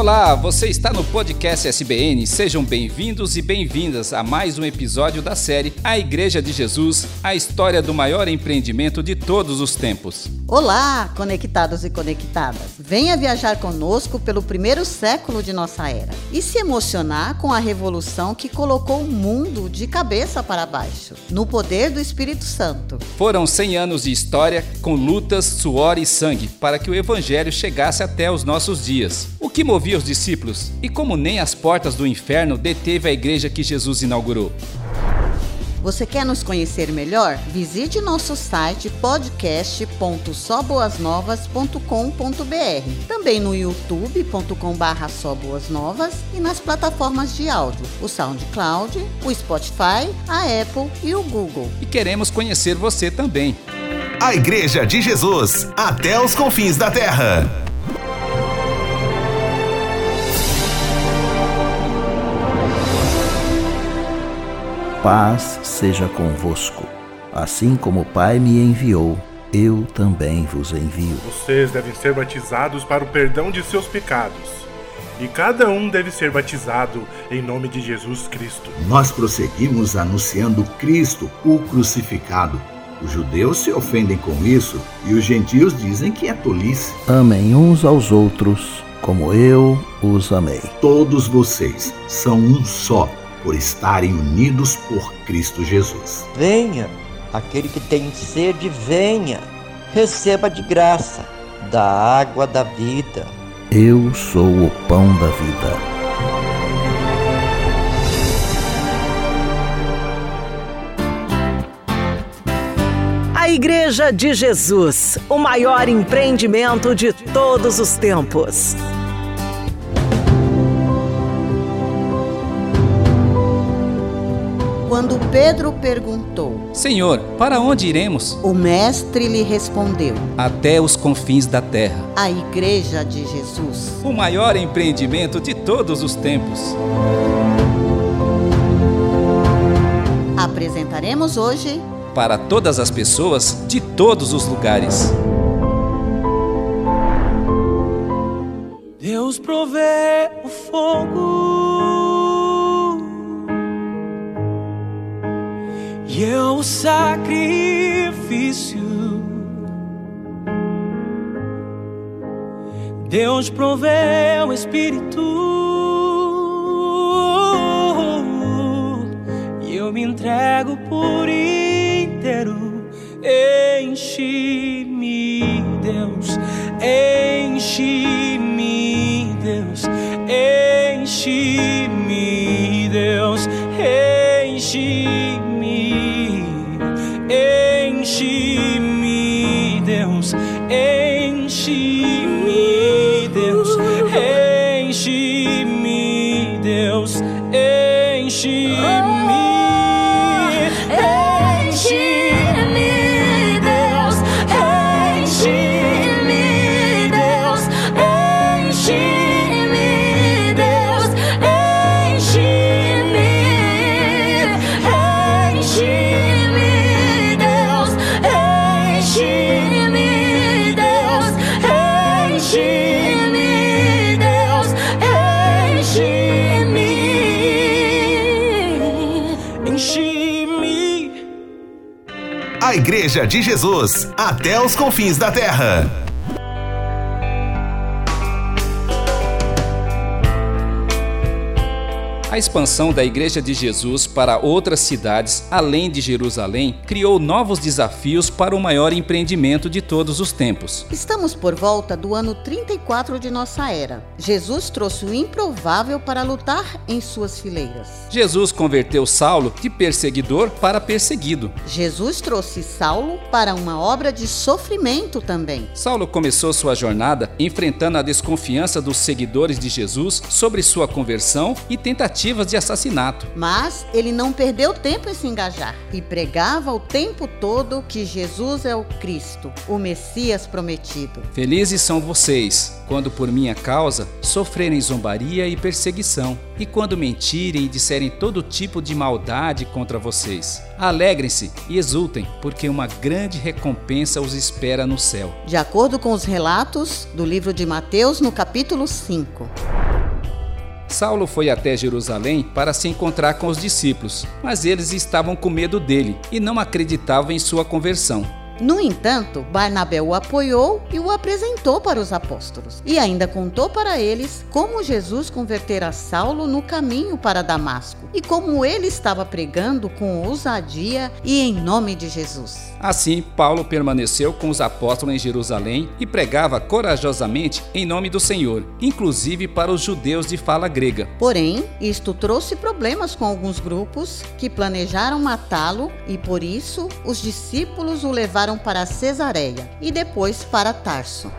Olá, você está no podcast SBN. Sejam bem-vindos e bem-vindas a mais um episódio da série A Igreja de Jesus, a história do maior empreendimento de todos os tempos. Olá, conectados e conectadas. Venha viajar conosco pelo primeiro século de nossa era e se emocionar com a revolução que colocou o mundo de cabeça para baixo, no poder do Espírito Santo. Foram 100 anos de história com lutas, suor e sangue para que o evangelho chegasse até os nossos dias. O que movia os discípulos e como nem as portas do inferno deteve a igreja que Jesus inaugurou. Você quer nos conhecer melhor? Visite nosso site podcast.soboasnovas.com.br. Também no youtube.com/barra soboasnovas e nas plataformas de áudio, o SoundCloud, o Spotify, a Apple e o Google. E queremos conhecer você também. A Igreja de Jesus, até os confins da terra. Paz seja convosco. Assim como o Pai me enviou, eu também vos envio. Vocês devem ser batizados para o perdão de seus pecados. E cada um deve ser batizado em nome de Jesus Cristo. Nós prosseguimos anunciando Cristo, o crucificado. Os judeus se ofendem com isso e os gentios dizem que é tolice. Amem uns aos outros, como eu os amei. Todos vocês são um só, por estarem unidos por Cristo Jesus. Venha, aquele que tem sede, venha, receba de graça da água da vida. Eu sou o pão da vida. A Igreja de Jesus, o maior empreendimento de todos os tempos. Quando Pedro perguntou, Senhor, para onde iremos? o mestre lhe respondeu: Até os confins da terra. A Igreja de Jesus. O maior empreendimento de todos os tempos. Apresentaremos hoje Para todas as pessoas de todos os lugares. Deus provê o fogo e eu o sacrifício. Deus provê o Espírito e eu me entrego por inteiro. Enche-me, Deus, enche-me, Deus, enche-me, Igreja de Jesus, até os confins da terra. A expansão da Igreja de Jesus para outras cidades além de Jerusalém criou novos desafios para o maior empreendimento de todos os tempos. Estamos por volta do ano 34 de nossa era. Jesus trouxe o improvável para lutar em suas fileiras. Jesus converteu Saulo de perseguidor para perseguido. Jesus trouxe Saulo para uma obra de sofrimento também. Saulo começou sua jornada enfrentando a desconfiança dos seguidores de Jesus sobre sua conversão e tentativa tentativas de assassinato. Mas ele não perdeu tempo em se engajar e pregava o tempo todo que Jesus é o Cristo, o Messias prometido. Felizes são vocês quando por minha causa sofrerem zombaria e perseguição, e quando mentirem e disserem todo tipo de maldade contra vocês. Alegrem-se e exultem, porque uma grande recompensa os espera no céu. De acordo com os relatos do livro de Mateus, no capítulo 5. Saulo foi até Jerusalém para se encontrar com os discípulos, mas eles estavam com medo dele e não acreditavam em sua conversão. No entanto, Barnabé o apoiou e o apresentou para os apóstolos, e ainda contou para eles como Jesus convertera Saulo no caminho para Damasco e como ele estava pregando com ousadia e em nome de Jesus. Assim, Paulo permaneceu com os apóstolos em Jerusalém e pregava corajosamente em nome do Senhor, inclusive para os judeus de fala grega. Porém, isto trouxe problemas com alguns grupos que planejaram matá-lo e por isso os discípulos o levaram para Cesareia e depois para Tarso.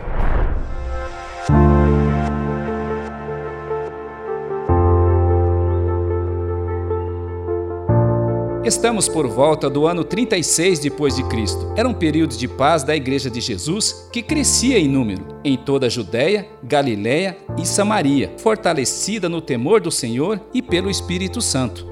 Estamos por volta do ano 36 depois de Cristo. Era um período de paz da Igreja de Jesus que crescia em número em toda a Judéia, Galiléia e Samaria, fortalecida no temor do Senhor e pelo Espírito Santo.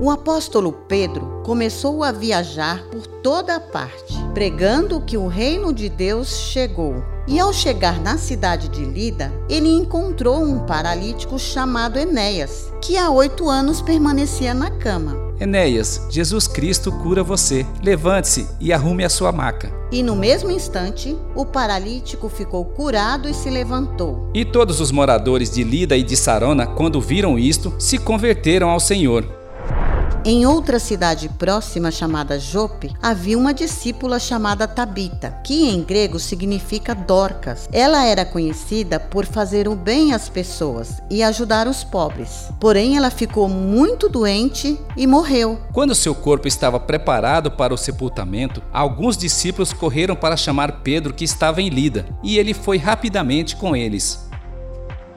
O apóstolo Pedro começou a viajar por toda a parte, pregando que o reino de Deus chegou. E ao chegar na cidade de Lida, ele encontrou um paralítico chamado Enéas, que há oito anos permanecia na cama. Enéas, Jesus Cristo cura você. Levante-se e arrume a sua maca. E no mesmo instante, o paralítico ficou curado e se levantou. E todos os moradores de Lida e de Sarona, quando viram isto, se converteram ao Senhor. Em outra cidade próxima chamada Jope, havia uma discípula chamada Tabita, que em grego significa Dorcas. Ela era conhecida por fazer o bem às pessoas e ajudar os pobres. Porém, ela ficou muito doente e morreu. Quando seu corpo estava preparado para o sepultamento, alguns discípulos correram para chamar Pedro, que estava em Lida, e ele foi rapidamente com eles.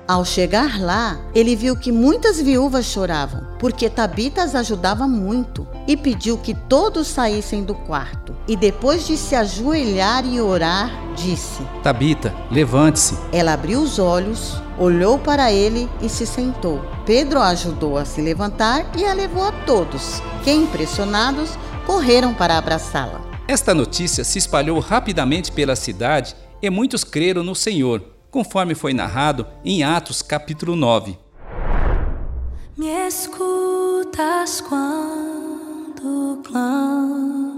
Ao chegar lá, ele viu que muitas viúvas choravam, porque Tabita as ajudava muito, e pediu que todos saíssem do quarto. E depois de se ajoelhar e orar, disse: Tabita, levante-se. Ela abriu os olhos, olhou para ele e se sentou. Pedro a ajudou a se levantar e a levou a todos, que impressionados correram para abraçá-la. Esta notícia se espalhou rapidamente pela cidade e muitos creram no Senhor conforme foi narrado em Atos capítulo 9. Me escutas quando clamo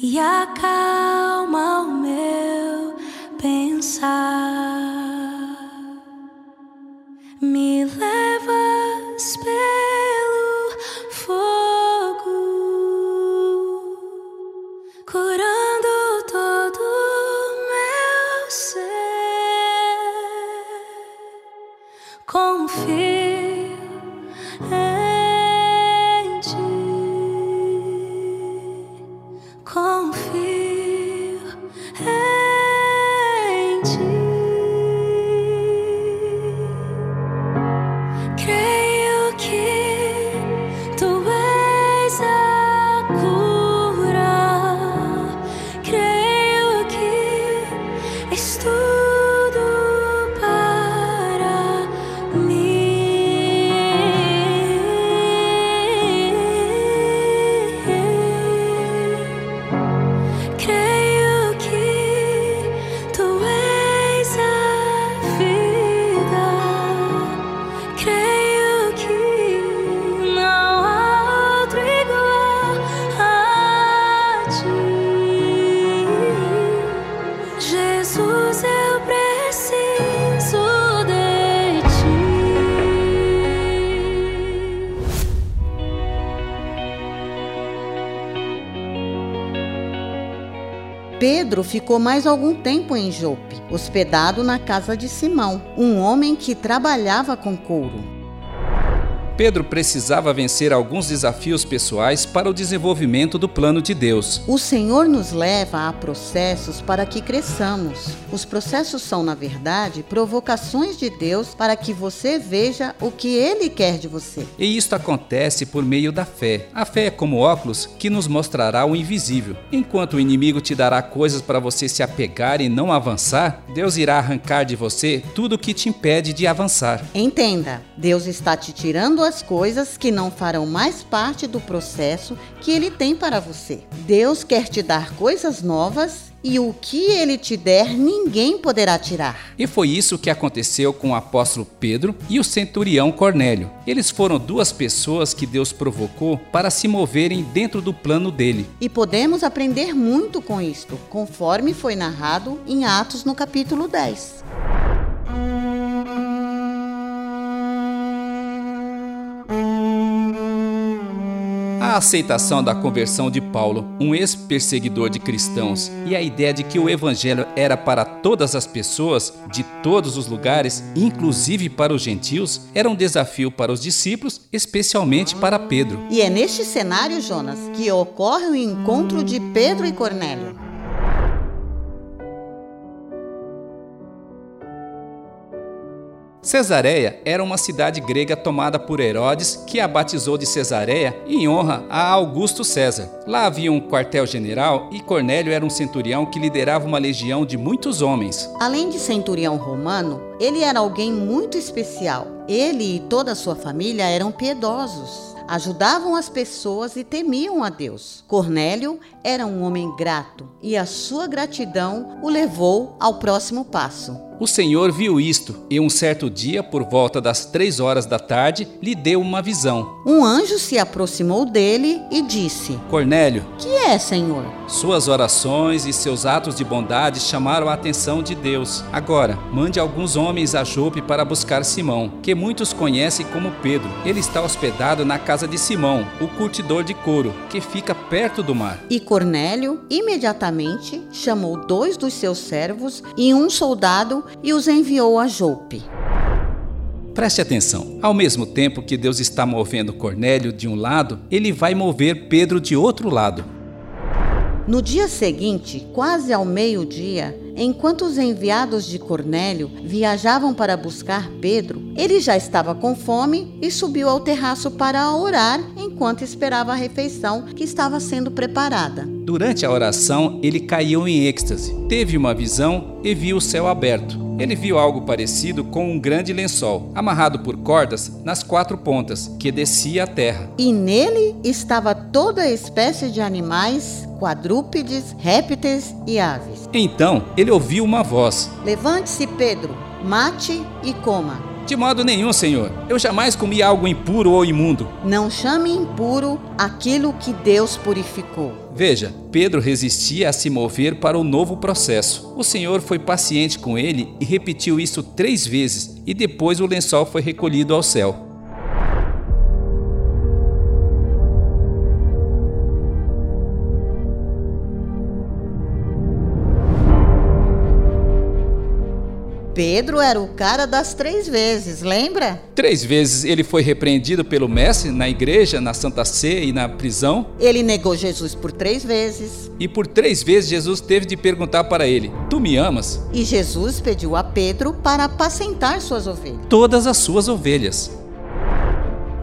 e acalma o meu pensar. Pedro ficou mais algum tempo em Jope, hospedado na casa de Simão, um homem que trabalhava com couro. Pedro precisava vencer alguns desafios pessoais para o desenvolvimento do plano de Deus. O Senhor nos leva a processos para que cresçamos. Os processos são, na verdade, provocações de Deus para que você veja o que Ele quer de você. E isto acontece por meio da fé. A fé é como óculos que nos mostrará o invisível. Enquanto o inimigo te dará coisas para você se apegar e não avançar, Deus irá arrancar de você tudo o que te impede de avançar. Entenda, Deus está te tirando as coisas que não farão mais parte do processo que ele tem para você. Deus quer te dar coisas novas e o que ele te der, ninguém poderá tirar. E foi isso que aconteceu com o apóstolo Pedro e o centurião Cornélio. Eles foram duas pessoas que Deus provocou para se moverem dentro do plano dele. E podemos aprender muito com isto, conforme foi narrado em Atos no capítulo 10. Aceitação da conversão de Paulo, um ex-perseguidor de cristãos, e a ideia de que o evangelho era para todas as pessoas, de todos os lugares, inclusive para os gentios, era um desafio para os discípulos, especialmente para Pedro. E é neste cenário, Jonas, que ocorre o encontro de Pedro e Cornélio. Cesareia era uma cidade grega tomada por Herodes, que a batizou de Cesareia em honra a Augusto César. Lá havia um quartel-general e Cornélio era um centurião que liderava uma legião de muitos homens. Além de centurião romano, ele era alguém muito especial. Ele e toda a sua família eram piedosos ajudavam as pessoas e temiam a Deus. Cornélio era um homem grato e a sua gratidão o levou ao próximo passo. O Senhor viu isto e um certo dia, por volta das três horas da tarde, lhe deu uma visão. Um anjo se aproximou dele e disse: Cornélio, que é, Senhor? Suas orações e seus atos de bondade chamaram a atenção de Deus. Agora, mande alguns homens a Jope para buscar Simão, que muitos conhecem como Pedro. Ele está hospedado na casa de Simão, o curtidor de couro, que fica perto do mar. E Cornélio imediatamente chamou dois dos seus servos e um soldado e os enviou a Jope. Preste atenção. Ao mesmo tempo que Deus está movendo Cornélio de um lado, ele vai mover Pedro de outro lado. No dia seguinte, quase ao meio-dia, enquanto os enviados de Cornélio viajavam para buscar Pedro, ele já estava com fome e subiu ao terraço para orar enquanto esperava a refeição que estava sendo preparada. Durante a oração, ele caiu em êxtase, teve uma visão e viu o céu aberto. Ele viu algo parecido com um grande lençol, amarrado por cordas nas quatro pontas, que descia à terra. E nele estava toda espécie de animais, quadrúpedes, répteis e aves. Então ele ouviu uma voz: Levante-se, Pedro, mate e coma. De modo nenhum, Senhor. Eu jamais comi algo impuro ou imundo. Não chame impuro aquilo que Deus purificou. Veja, Pedro resistia a se mover para o novo processo. O Senhor foi paciente com ele e repetiu isso três vezes, e depois o lençol foi recolhido ao céu. Pedro era o cara das três vezes, lembra? Três vezes ele foi repreendido pelo mestre na igreja, na Santa Sé e na prisão. Ele negou Jesus por três vezes. E por três vezes Jesus teve de perguntar para ele: Tu me amas? E Jesus pediu a Pedro para apacentar suas ovelhas. Todas as suas ovelhas.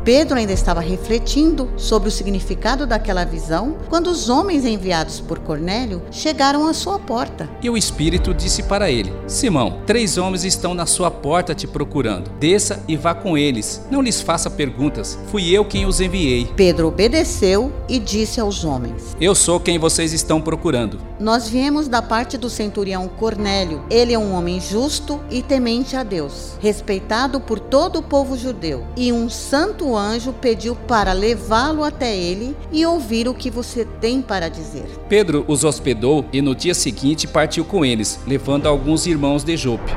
Pedro ainda estava refletindo sobre o significado daquela visão quando os homens enviados por Cornélio chegaram à sua porta. E o Espírito disse para ele: Simão, três homens estão na sua porta te procurando. Desça e vá com eles. Não lhes faça perguntas. Fui eu quem os enviei. Pedro obedeceu e disse aos homens: Eu sou quem vocês estão procurando. Nós viemos da parte do centurião Cornélio. Ele é um homem justo e temente a Deus, respeitado por todo o povo judeu, e um santo anjo pediu para levá-lo até ele e ouvir o que você tem para dizer. Pedro os hospedou e no dia seguinte partiu com eles, levando alguns irmãos de Jope.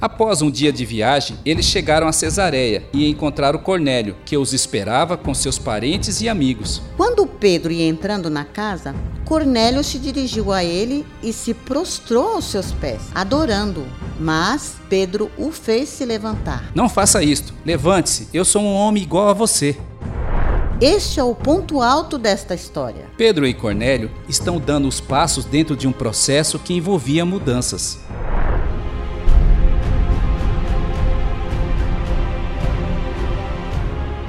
Após um dia de viagem, eles chegaram a Cesareia e encontraram Cornélio, que os esperava com seus parentes e amigos. Quando Pedro ia entrando na casa, Cornélio se dirigiu a ele e se prostrou aos seus pés, adorando-o. Mas Pedro o fez se levantar. Não faça isto. Levante-se. Eu sou um homem igual a você. Este é o ponto alto desta história. Pedro e Cornélio estão dando os passos dentro de um processo que envolvia mudanças.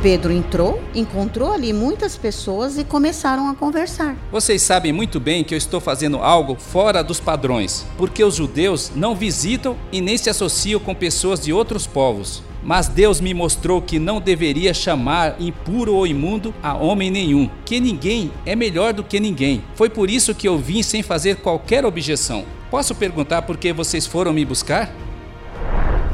Pedro entrou, encontrou ali muitas pessoas e começaram a conversar. Vocês sabem muito bem que eu estou fazendo algo fora dos padrões, porque os judeus não visitam e nem se associam com pessoas de outros povos. Mas Deus me mostrou que não deveria chamar impuro ou imundo a homem nenhum, que ninguém é melhor do que ninguém. Foi por isso que eu vim sem fazer qualquer objeção. Posso perguntar por que vocês foram me buscar?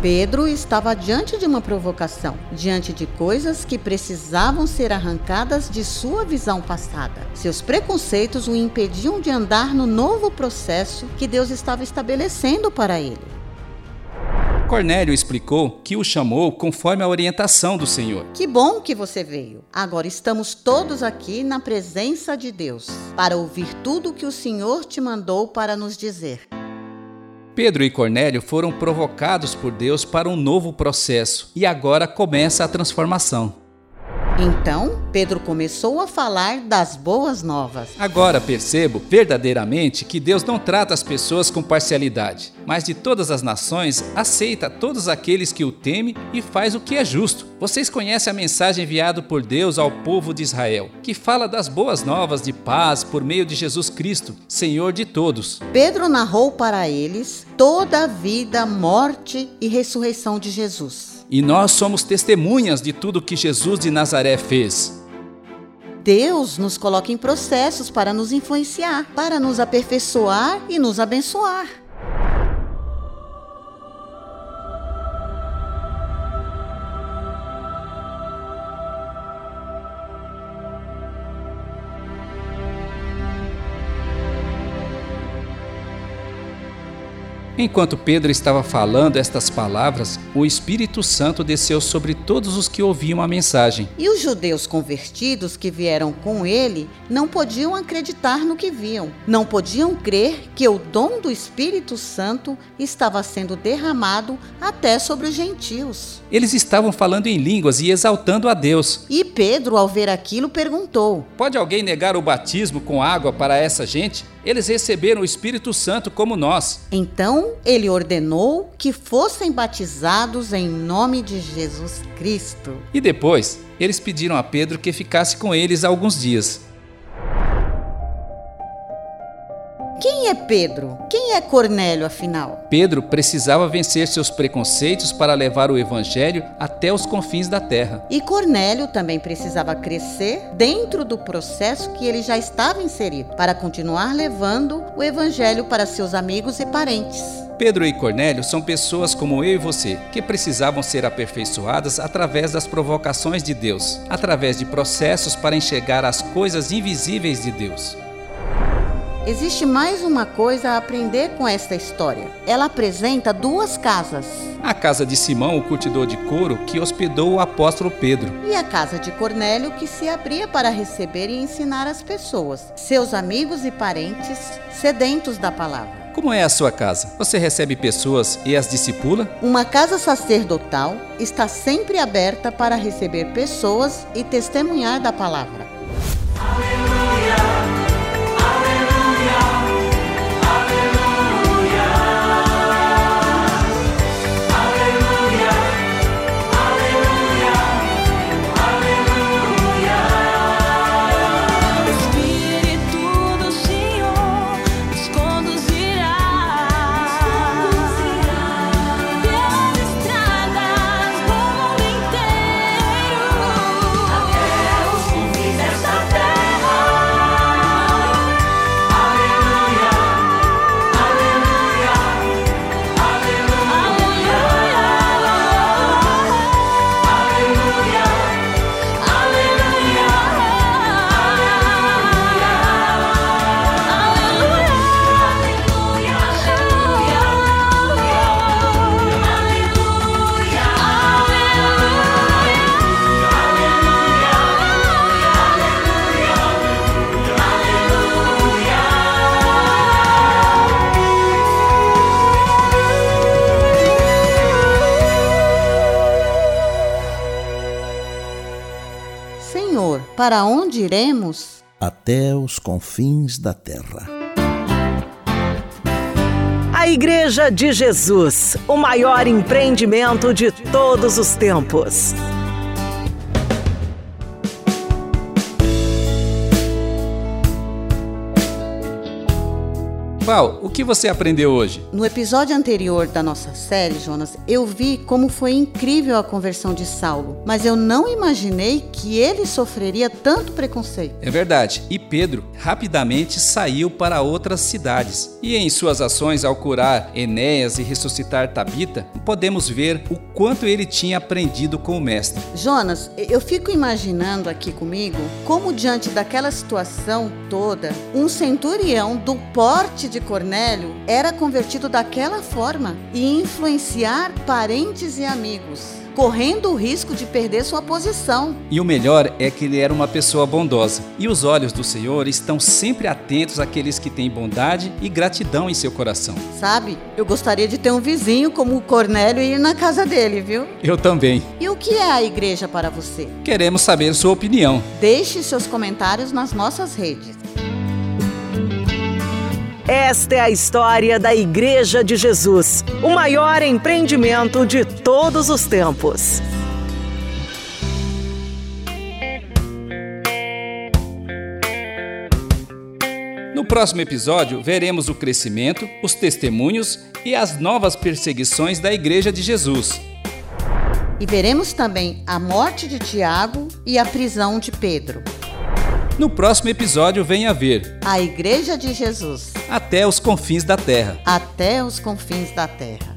Pedro estava diante de uma provocação, diante de coisas que precisavam ser arrancadas de sua visão passada. Seus preconceitos o impediam de andar no novo processo que Deus estava estabelecendo para ele. Cornélio explicou que o chamou conforme a orientação do Senhor. Que bom que você veio. Agora estamos todos aqui na presença de Deus para ouvir tudo o que o Senhor te mandou para nos dizer. Pedro e Cornélio foram provocados por Deus para um novo processo e agora começa a transformação. Então, Pedro começou a falar das boas novas. Agora percebo verdadeiramente que Deus não trata as pessoas com parcialidade, mas de todas as nações aceita todos aqueles que o temem e faz o que é justo. Vocês conhecem a mensagem enviada por Deus ao povo de Israel, que fala das boas novas de paz por meio de Jesus Cristo, Senhor de todos. Pedro narrou para eles toda a vida, morte e ressurreição de Jesus. E nós somos testemunhas de tudo que Jesus de Nazaré fez. Deus nos coloca em processos para nos influenciar, para nos aperfeiçoar e nos abençoar. Enquanto Pedro estava falando estas palavras, o Espírito Santo desceu sobre todos os que ouviam a mensagem. E os judeus convertidos que vieram com ele não podiam acreditar no que viam. Não podiam crer que o dom do Espírito Santo estava sendo derramado até sobre os gentios. Eles estavam falando em línguas e exaltando a Deus. E Pedro, ao ver aquilo, perguntou: Pode alguém negar o batismo com água para essa gente? Eles receberam o Espírito Santo como nós. Então ele ordenou que fossem batizados em nome de Jesus Cristo. E depois, eles pediram a Pedro que ficasse com eles alguns dias. Quem é Pedro? Quem é Cornélio, afinal? Pedro precisava vencer seus preconceitos para levar o evangelho até os confins da terra. E Cornélio também precisava crescer dentro do processo que ele já estava inserido, para continuar levando o evangelho para seus amigos e parentes. Pedro e Cornélio são pessoas como eu e você, que precisavam ser aperfeiçoadas através das provocações de Deus, através de processos para enxergar as coisas invisíveis de Deus. Existe mais uma coisa a aprender com esta história. Ela apresenta duas casas. A casa de Simão, o curtidor de couro, que hospedou o apóstolo Pedro. E a casa de Cornélio, que se abria para receber e ensinar as pessoas, seus amigos e parentes, sedentos da palavra. Como é a sua casa? Você recebe pessoas e as discipula? Uma casa sacerdotal está sempre aberta para receber pessoas e testemunhar da palavra. Para onde iremos? Até os confins da terra. A Igreja de Jesus, o maior empreendimento de todos os tempos. Val, o que você aprendeu hoje? No episódio anterior da nossa série, Jonas, eu vi como foi incrível a conversão de Saulo, mas eu não imaginei que ele sofreria tanto preconceito. É verdade. E Pedro rapidamente saiu para outras cidades. E em suas ações ao curar Enéas e ressuscitar Tabita, podemos ver o quanto ele tinha aprendido com o mestre. Jonas, eu fico imaginando aqui comigo como diante daquela situação toda, um centurião do porte de Cornélio era convertido daquela forma e influenciar parentes e amigos correndo o risco de perder sua posição. E o melhor é que ele era uma pessoa bondosa. E os olhos do Senhor estão sempre atentos àqueles que têm bondade e gratidão em seu coração. Sabe, eu gostaria de ter um vizinho como o Cornélio e ir na casa dele, viu? Eu também. E o que é a igreja para você? Queremos saber sua opinião. Deixe seus comentários nas nossas redes. Esta é a história da Igreja de Jesus, o maior empreendimento de todos os tempos. No próximo episódio, veremos o crescimento, os testemunhos e as novas perseguições da Igreja de Jesus. E veremos também a morte de Tiago e a prisão de Pedro. No próximo episódio, venha ver A Igreja de Jesus Até os confins da terra. até os confins da terra.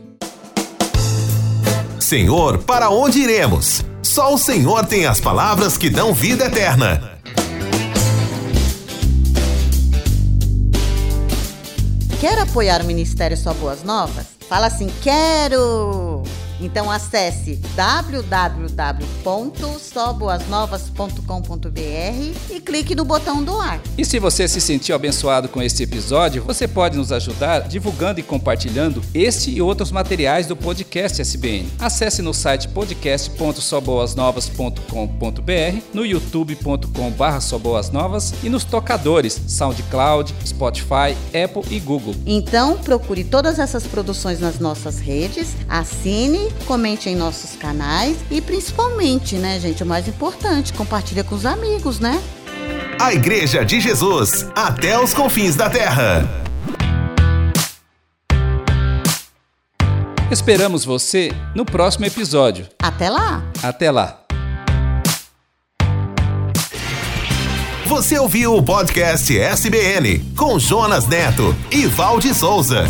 Senhor, para onde iremos? Só o Senhor tem as palavras que dão vida eterna. Quer apoiar o Ministério Só Boas Novas? Fala assim, quero! Então acesse www.soboasnovas.com.br e clique no botão doar. E se você se sentiu abençoado com este episódio, você pode nos ajudar divulgando e compartilhando este e outros materiais do podcast SBN. Acesse no site podcast.soboasnovas.com.br, no youtube.com/soboasnovas e nos tocadores SoundCloud, Spotify, Apple e Google. Então procure todas essas produções nas nossas redes, assine, comente em nossos canais e principalmente, né, gente, o mais importante, compartilha com os amigos, né? A Igreja de Jesus, até os confins da terra. Esperamos você no próximo episódio. Até lá! Até lá! Você ouviu o podcast SBN com Jonas Neto e Valde Souza.